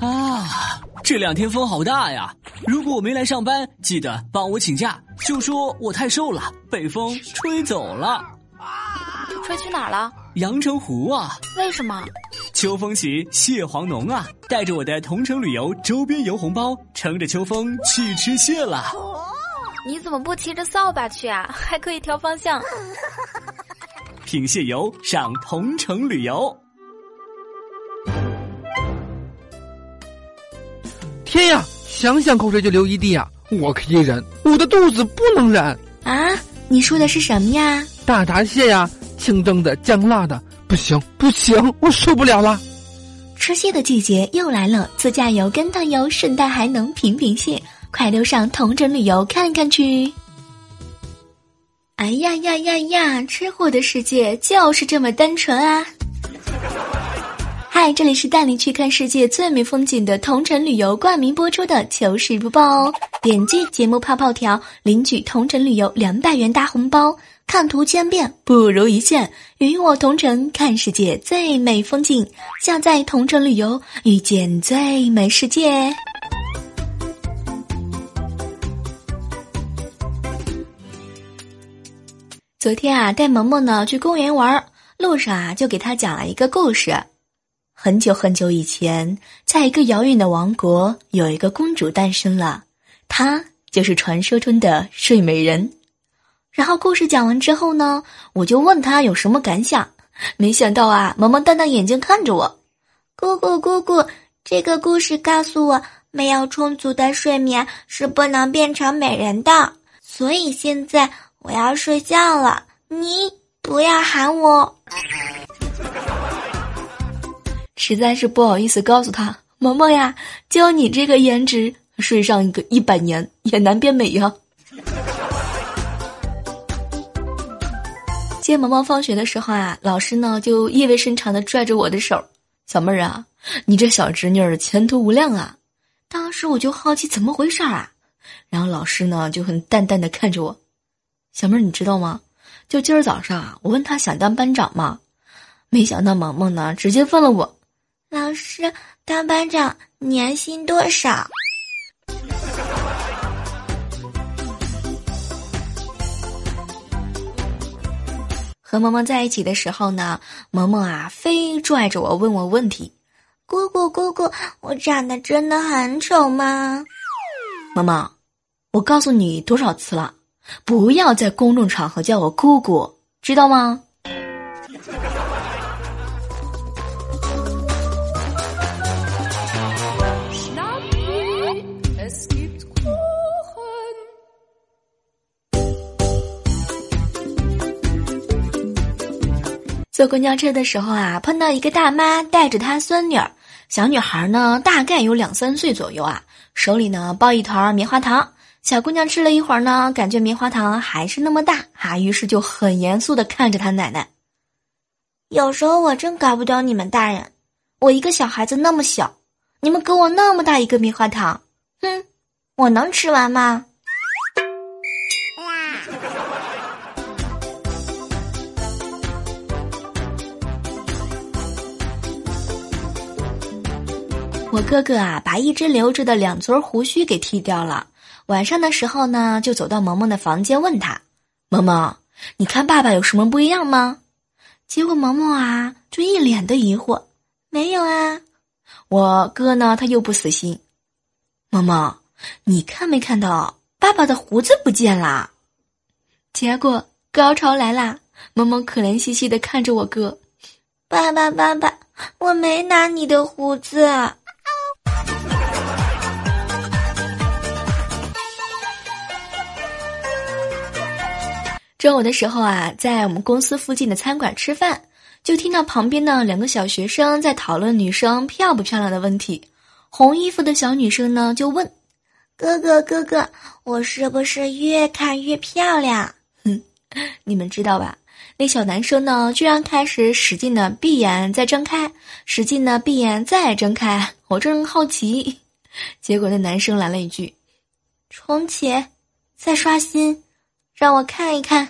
啊，这两天风好大呀！如果我没来上班，记得帮我请假，就说我太瘦了，被风吹走了。吹去哪儿了？阳澄湖啊！为什么？秋风起，蟹黄浓啊！带着我的同城旅游周边游红包，乘着秋风去吃蟹了。你怎么不骑着扫把去啊？还可以调方向。品蟹游，上同城旅游。天呀！想想口水就流一地呀！我可以忍，我的肚子不能忍啊！你说的是什么呀？大闸蟹呀，清蒸的、酱辣的，不行不行，我受不了了。吃蟹的季节又来了，自驾游、跟团游，顺带还能品品蟹，快溜上同城旅游看看去！哎呀呀呀呀！吃货的世界就是这么单纯啊！嗨，这里是带你去看世界最美风景的同城旅游冠名播出的糗事播报哦！点击节目泡泡条领取同城旅游两百元大红包，看图千遍不如一见，与我同城看世界最美风景，下载同城旅游，遇见最美世界。昨天啊，带萌萌呢去公园玩，路上啊就给他讲了一个故事。很久很久以前，在一个遥远的王国，有一个公主诞生了，她就是传说中的睡美人。然后故事讲完之后呢，我就问她有什么感想。没想到啊，萌萌瞪大眼睛看着我，姑姑姑姑，这个故事告诉我，没有充足的睡眠是不能变成美人的。所以现在我要睡觉了，你不要喊我。实在是不好意思告诉他，萌萌呀，就你这个颜值，睡上一个一百年也难变美呀。接萌萌放学的时候啊，老师呢就意味深长的拽着我的手，小妹儿啊，你这小侄女儿前途无量啊。当时我就好奇怎么回事啊，然后老师呢就很淡淡的看着我，小妹儿你知道吗？就今儿早上啊，我问他想当班长吗？没想到萌萌呢直接问了我。老师，当班长年薪多少？和萌萌在一起的时候呢，萌萌啊，非拽着我问我问题。姑姑，姑姑，我长得真的很丑吗？萌萌，我告诉你多少次了，不要在公众场合叫我姑姑，知道吗？坐公交车的时候啊，碰到一个大妈带着她孙女儿，小女孩呢大概有两三岁左右啊，手里呢抱一团棉花糖。小姑娘吃了一会儿呢，感觉棉花糖还是那么大哈，于是就很严肃的看着她奶奶。有时候我真搞不懂你们大人，我一个小孩子那么小，你们给我那么大一个棉花糖，哼，我能吃完吗？我哥哥啊，把一直留着的两撮胡须给剃掉了。晚上的时候呢，就走到萌萌的房间，问他：“萌萌，你看爸爸有什么不一样吗？”结果萌萌啊，就一脸的疑惑：“没有啊。”我哥呢，他又不死心：“萌萌，你看没看到爸爸的胡子不见啦？”结果高潮来啦！萌萌可怜兮兮的看着我哥：“爸爸，爸爸，我没拿你的胡子。”中午的时候啊，在我们公司附近的餐馆吃饭，就听到旁边呢两个小学生在讨论女生漂不漂亮的问题。红衣服的小女生呢，就问：“哥哥，哥哥，我是不是越看越漂亮？” 哼，你们知道吧？那小男生呢，居然开始使劲的闭眼再睁开，使劲的闭眼再睁开。我正好奇，结果那男生来了一句：“重启，再刷新。”让我看一看。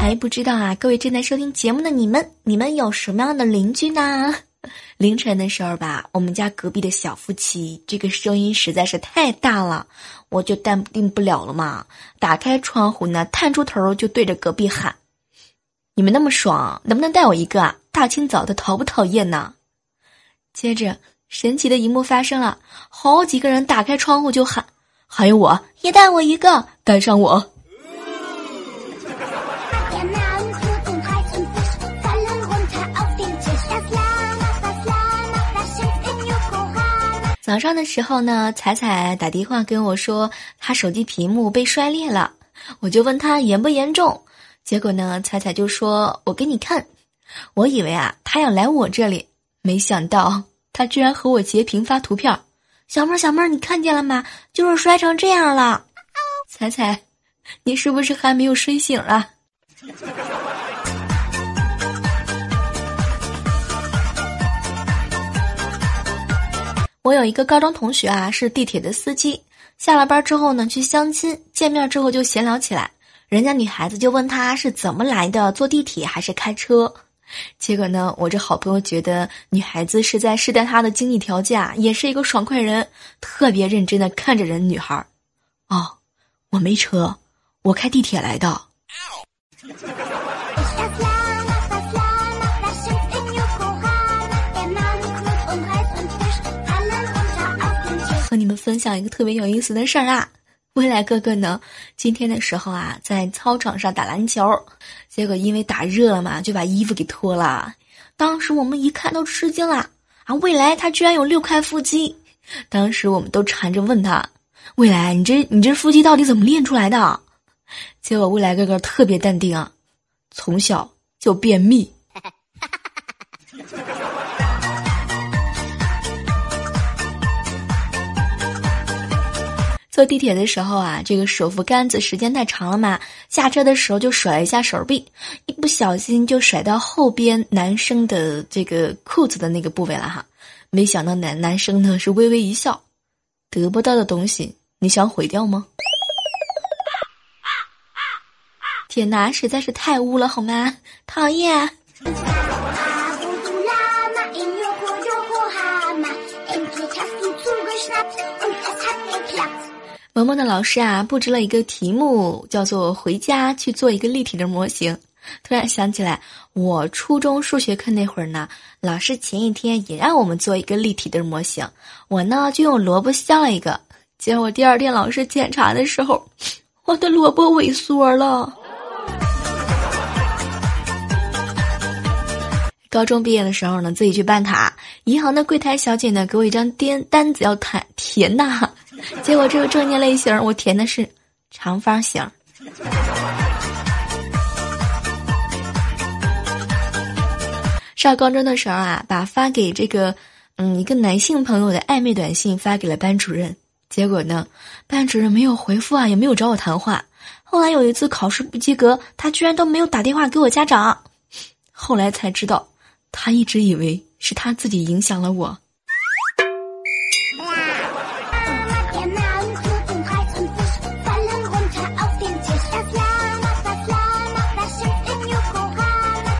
哎不知道啊，各位正在收听节目的你们，你们有什么样的邻居呢？凌晨的时候吧，我们家隔壁的小夫妻，这个声音实在是太大了，我就淡定不了了嘛。打开窗户呢，探出头就对着隔壁喊：“你们那么爽，能不能带我一个啊？大清早的，讨不讨厌呢？”接着，神奇的一幕发生了，好几个人打开窗户就喊：“还有我也带我一个，带上我。”早上的时候呢，彩彩打电话跟我说，她手机屏幕被摔裂了，我就问她严不严重，结果呢，彩彩就说：“我给你看。”我以为啊，她要来我这里，没想到他居然和我截屏发图片。小妹儿，小妹儿，你看见了吗？就是摔成这样了。彩彩，你是不是还没有睡醒啊？我有一个高中同学啊，是地铁的司机。下了班之后呢，去相亲，见面之后就闲聊起来。人家女孩子就问他是怎么来的，坐地铁还是开车？结果呢，我这好朋友觉得女孩子是在试探他的经济条件，也是一个爽快人，特别认真的看着人女孩儿。哦，我没车，我开地铁来的。和你们分享一个特别有意思的事儿啊！未来哥哥呢，今天的时候啊，在操场上打篮球，结果因为打热了嘛，就把衣服给脱了。当时我们一看都吃惊了啊！未来他居然有六块腹肌，当时我们都缠着问他：“未来，你这你这腹肌到底怎么练出来的？”结果未来哥哥特别淡定啊，从小就便秘。坐地铁的时候啊，这个手扶杆子时间太长了嘛，下车的时候就甩一下手臂，一不小心就甩到后边男生的这个裤子的那个部位了哈。没想到男男生呢是微微一笑，得不到的东西你想毁掉吗？天哪，实在是太污了好吗？讨厌。萌萌的老师啊，布置了一个题目，叫做“回家去做一个立体的模型”。突然想起来，我初中数学课那会儿呢，老师前一天也让我们做一个立体的模型，我呢就用萝卜削了一个。结果第二天老师检查的时候，我的萝卜萎缩了。高中毕业的时候呢，自己去办卡，银行的柜台小姐呢给我一张单单子要填填呐。结果这个证件类型我填的是长方形。上高中的时候啊，把发给这个嗯一个男性朋友的暧昧短信发给了班主任，结果呢，班主任没有回复啊，也没有找我谈话。后来有一次考试不及格，他居然都没有打电话给我家长。后来才知道，他一直以为是他自己影响了我。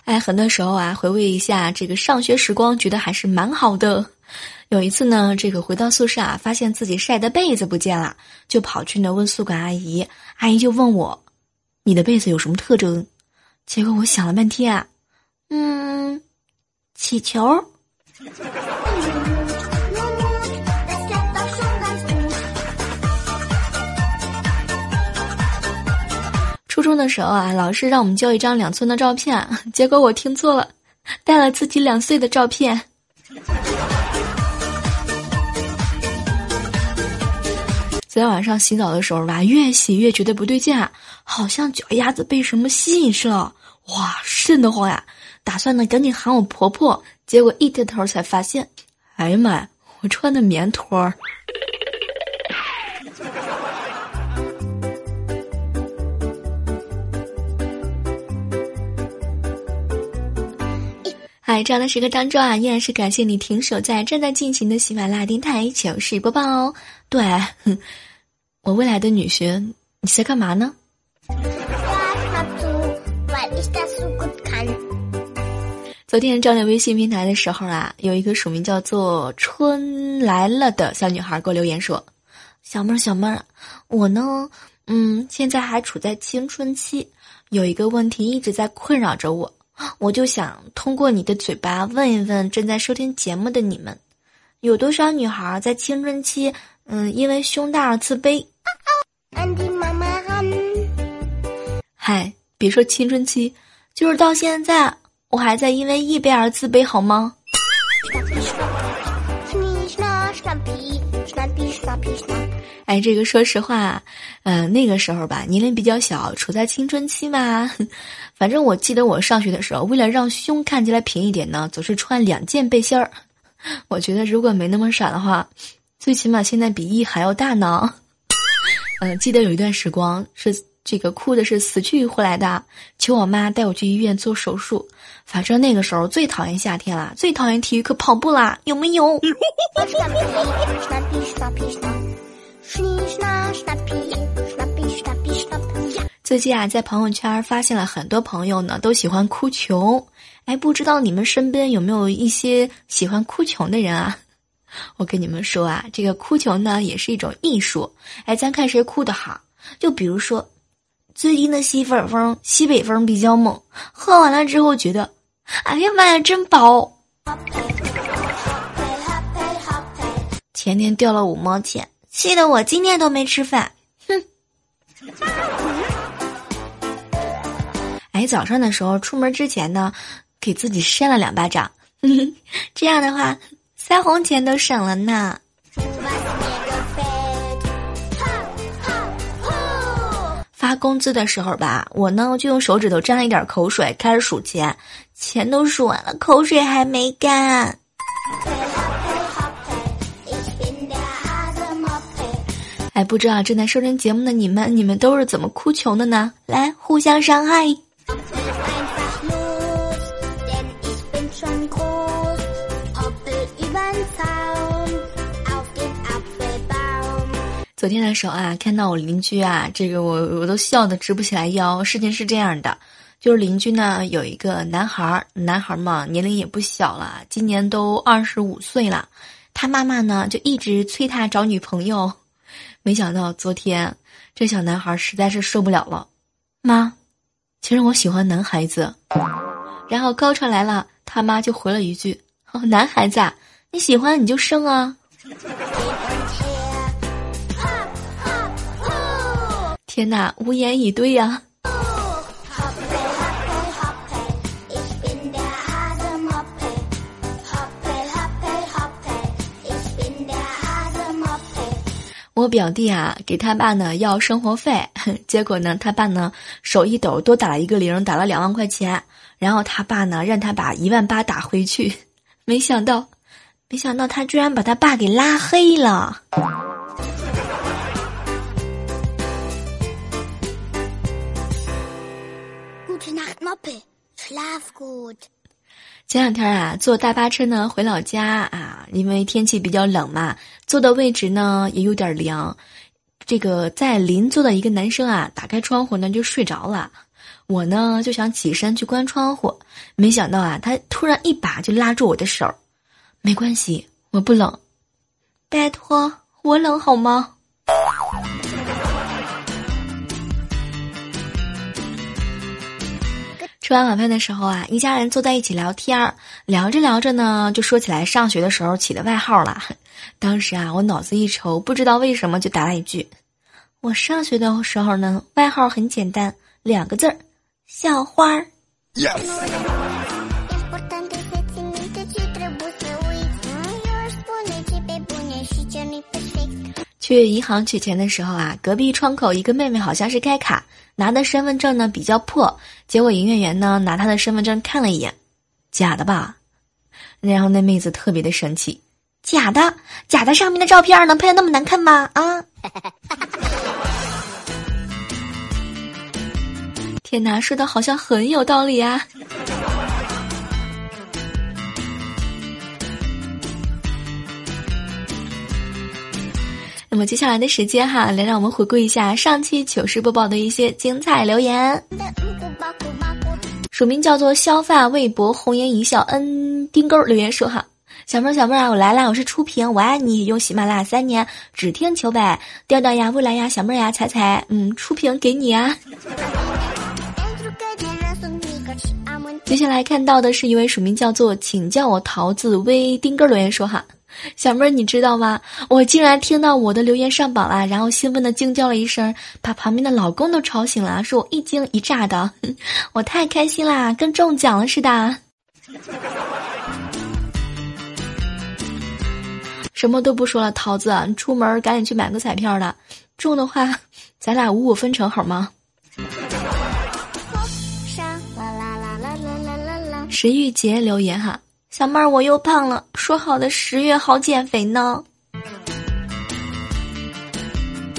哎很多时候啊，回味一下这个上学时光，觉得还是蛮好的。有一次呢，这个回到宿舍啊，发现自己晒的被子不见了，就跑去呢问宿管阿姨，阿姨就问我：“你的被子有什么特征？”结果我想了半天啊，嗯，气球。初中的时候啊，老师让我们交一张两寸的照片，结果我听错了，带了自己两岁的照片。昨天晚上洗澡的时候吧，越洗越觉得不对劲啊，好像脚丫子被什么吸引似的，哇，瘆得慌呀！打算呢赶紧喊我婆婆，结果一低头才发现，哎呀妈呀，我穿的棉拖。儿。嗨这样的时刻当中啊，依然是感谢你停守在正在进行的喜马拉雅电台糗事播报哦。对，我未来的女婿，你在干嘛呢？昨天整理微信平台的时候啊，有一个署名叫做“春来了”的小女孩给我留言说：“小妹儿，小妹儿，我呢，嗯，现在还处在青春期，有一个问题一直在困扰着我，我就想通过你的嘴巴问一问正在收听节目的你们，有多少女孩在青春期，嗯，因为胸大而自卑？嗨，别说青春期，就是到现在。”我还在因为一杯而自卑，好吗？哎，这个说实话，嗯，那个时候吧，年龄比较小，处在青春期嘛。反正我记得我上学的时候，为了让胸看起来平一点呢，总是穿两件背心儿。我觉得如果没那么傻的话，最起码现在比一还要大呢。嗯，记得有一段时光是。这个哭的是死去活来的，求我妈带我去医院做手术。反正那个时候最讨厌夏天了，最讨厌体育课跑步啦，有没有？最近啊，在朋友圈发现了很多朋友呢，都喜欢哭穷。哎，不知道你们身边有没有一些喜欢哭穷的人啊？我跟你们说啊，这个哭穷呢，也是一种艺术。哎，咱看谁哭的好，就比如说。最近的西北风，西北风比较猛，喝完了之后觉得，哎呀妈呀，真饱。前天掉了五毛钱，气得我今天都没吃饭。哼。哎，早上的时候出门之前呢，给自己扇了两巴掌，这样的话，腮红钱都省了呢。发工资的时候吧，我呢就用手指头沾了一点口水，开始数钱，钱都数完了，口水还没干。哎，不知道正在收听节目的你们，你们都是怎么哭穷的呢？来，互相伤害。昨天的时候啊，看到我邻居啊，这个我我都笑得直不起来腰。事情是这样的，就是邻居呢有一个男孩儿，男孩儿嘛年龄也不小了，今年都二十五岁了。他妈妈呢就一直催他找女朋友，没想到昨天这小男孩实在是受不了了，妈，其实我喜欢男孩子。然后高潮来了，他妈就回了一句：“哦，男孩子，啊你喜欢你就生啊。”天哪，无言以对呀！我表弟啊，给他爸呢要生活费，结果呢，他爸呢手一抖，多打了一个零，打了两万块钱，然后他爸呢让他把一万八打回去，没想到，没想到他居然把他爸给拉黑了。Love good，前两天啊，坐大巴车呢回老家啊，因为天气比较冷嘛，坐的位置呢也有点凉。这个在邻座的一个男生啊，打开窗户呢就睡着了。我呢就想起身去关窗户，没想到啊，他突然一把就拉住我的手。没关系，我不冷。拜托，我冷好吗？吃完晚饭的时候啊，一家人坐在一起聊天儿，聊着聊着呢，就说起来上学的时候起的外号了。当时啊，我脑子一抽，不知道为什么就答了一句：“我上学的时候呢，外号很简单，两个字儿，校花儿。”去银行取钱的时候啊，隔壁窗口一个妹妹好像是开卡，拿的身份证呢比较破，结果营业员呢拿他的身份证看了一眼，假的吧？然后那妹子特别的生气，假的，假的上面的照片能拍的那么难看吗？啊！天哪，说的好像很有道理啊。那么接下来的时间哈，来让我们回顾一下上期糗事播报的一些精彩留言。署名叫做削发未博红颜一笑恩丁钩留言说哈。小妹儿，小妹儿啊，我来啦！我是初萍，我爱你。用喜马拉雅三年，只听糗百调调呀，未来呀，小妹儿呀，彩彩，嗯，初萍给你啊。接下来看到的是一位署名叫做“请叫我桃子微丁哥”留言说哈，小妹儿你知道吗？我竟然听到我的留言上榜了，然后兴奋的惊叫了一声，把旁边的老公都吵醒了，说我一惊一乍的，我太开心啦，跟中奖了似的。什么都不说了，桃子，你出门赶紧去买个彩票了，中的话，咱俩五五分成好吗？石玉洁留言哈，小妹儿我又胖了，说好的十月好减肥呢？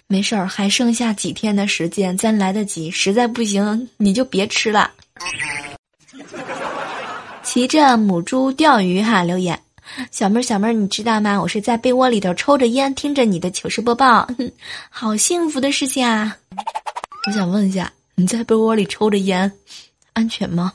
没事儿，还剩下几天的时间，咱来得及。实在不行，你就别吃了。骑着母猪钓鱼哈，留言。小妹儿，小妹儿，你知道吗？我是在被窝里头抽着烟，听着你的糗事播报，好幸福的事情啊！我想问一下，你在被窝里抽着烟，安全吗？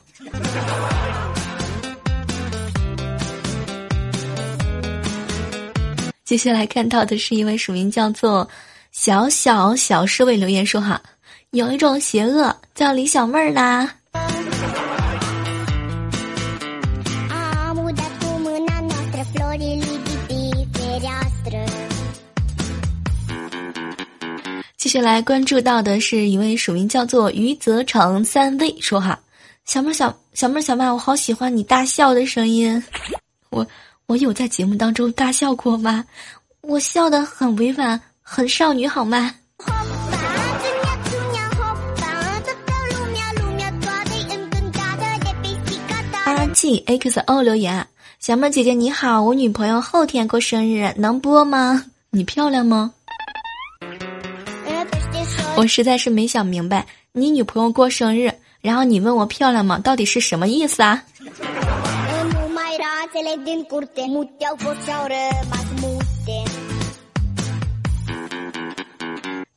接下来看到的是一位署名叫做“小小小侍卫”留言说：“哈，有一种邪恶叫李小妹儿啦。”接下来关注到的是一位署名叫做余泽成三 V 说哈，小妹小小妹小妹，我好喜欢你大笑的声音，我我有在节目当中大笑过吗？我笑的很委婉，很少女好吗？R G X O 留言，小妹姐姐你好，我女朋友后天过生日，能播吗？你漂亮吗？我实在是没想明白，你女朋友过生日，然后你问我漂亮吗？到底是什么意思啊？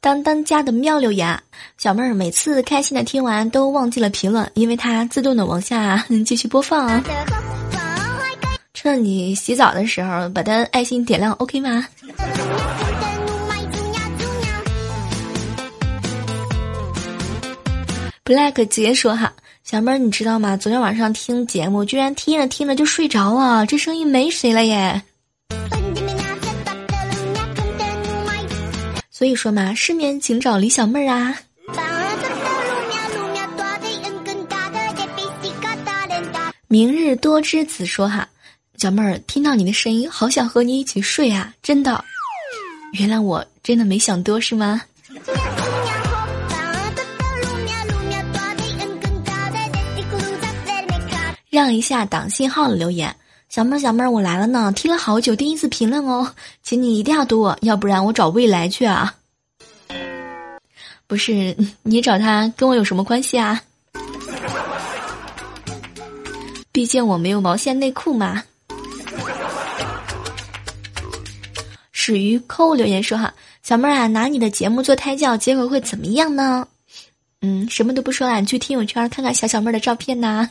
当当家的妙留言，小妹儿每次开心的听完都忘记了评论，因为它自动的往下继续播放。趁你洗澡的时候把它爱心点亮，OK 吗？Black 直接说哈，小妹儿你知道吗？昨天晚上听节目，居然听着听着就睡着了！这声音没谁了耶。所以说嘛，失眠请找李小妹儿啊。明日多之子说哈，小妹儿听到你的声音，好想和你一起睡啊！真的，原谅我真的没想多是吗？让一下挡信号的留言，小妹儿小妹儿我来了呢，听了好久，第一次评论哦，请你一定要读我，要不然我找未来去啊。不是你找他跟我有什么关系啊？毕竟我没有毛线内裤嘛。始于扣留言说哈，小妹儿啊，拿你的节目做胎教，结果会怎么样呢？嗯，什么都不说了，你去听友圈看看小小妹儿的照片呐。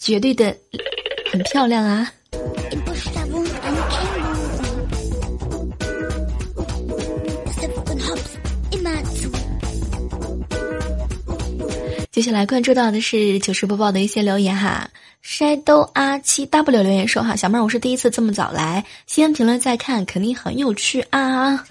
绝对的很漂亮啊！接下来关注到的是糗事播报的一些留言哈，shadow 阿七 w 留言说哈，小妹儿我是第一次这么早来，先评论再看，肯定很有趣啊。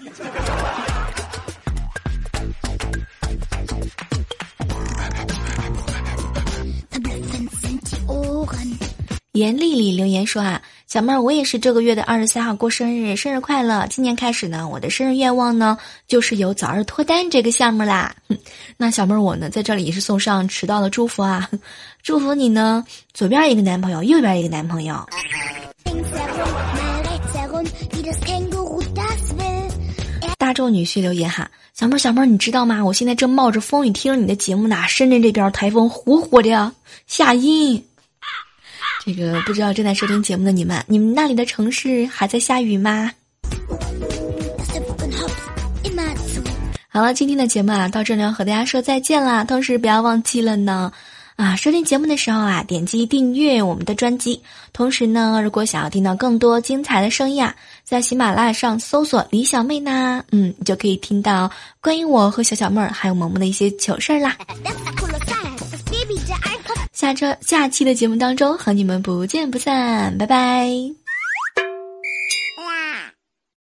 严丽丽留言说啊，小妹儿，我也是这个月的二十三号过生日，生日快乐！今年开始呢，我的生日愿望呢，就是有早日脱单这个项目啦。那小妹儿我呢，在这里也是送上迟到的祝福啊，祝福你呢，左边一个男朋友，右边一个男朋友。大众女婿留言哈，小妹儿小妹儿，你知道吗？我现在正冒着风雨听着你的节目呢，深圳这边台风呼呼的下阴。这个不知道正在收听节目的你们，你们那里的城市还在下雨吗？好了，今天的节目啊，到这里要和大家说再见啦。同时不要忘记了呢，啊，收听节目的时候啊，点击订阅我们的专辑。同时呢，如果想要听到更多精彩的声音啊，在喜马拉雅上搜索“李小妹”呢，嗯，就可以听到关于我和小小妹儿还有萌萌的一些糗事儿啦。下周下期的节目当中和你们不见不散，拜拜。